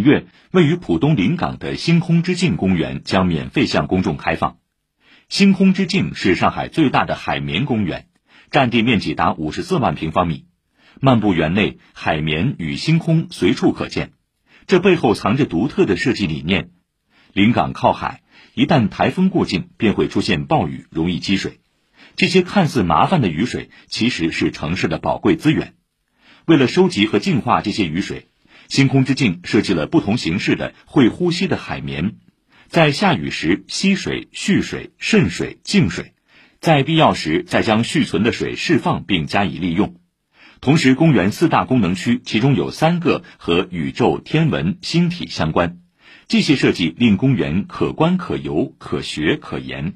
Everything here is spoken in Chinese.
月，位于浦东临港的星空之境公园将免费向公众开放。星空之境是上海最大的海绵公园，占地面积达五十四万平方米。漫步园内，海绵与星空随处可见，这背后藏着独特的设计理念。临港靠海，一旦台风过境，便会出现暴雨，容易积水。这些看似麻烦的雨水，其实是城市的宝贵资源。为了收集和净化这些雨水，星空之境设计了不同形式的会呼吸的海绵，在下雨时吸水、蓄水、渗水、净水，在必要时再将蓄存的水释放并加以利用。同时，公园四大功能区其中有三个和宇宙、天文、星体相关，这些设计令公园可观、可游、可学、可研。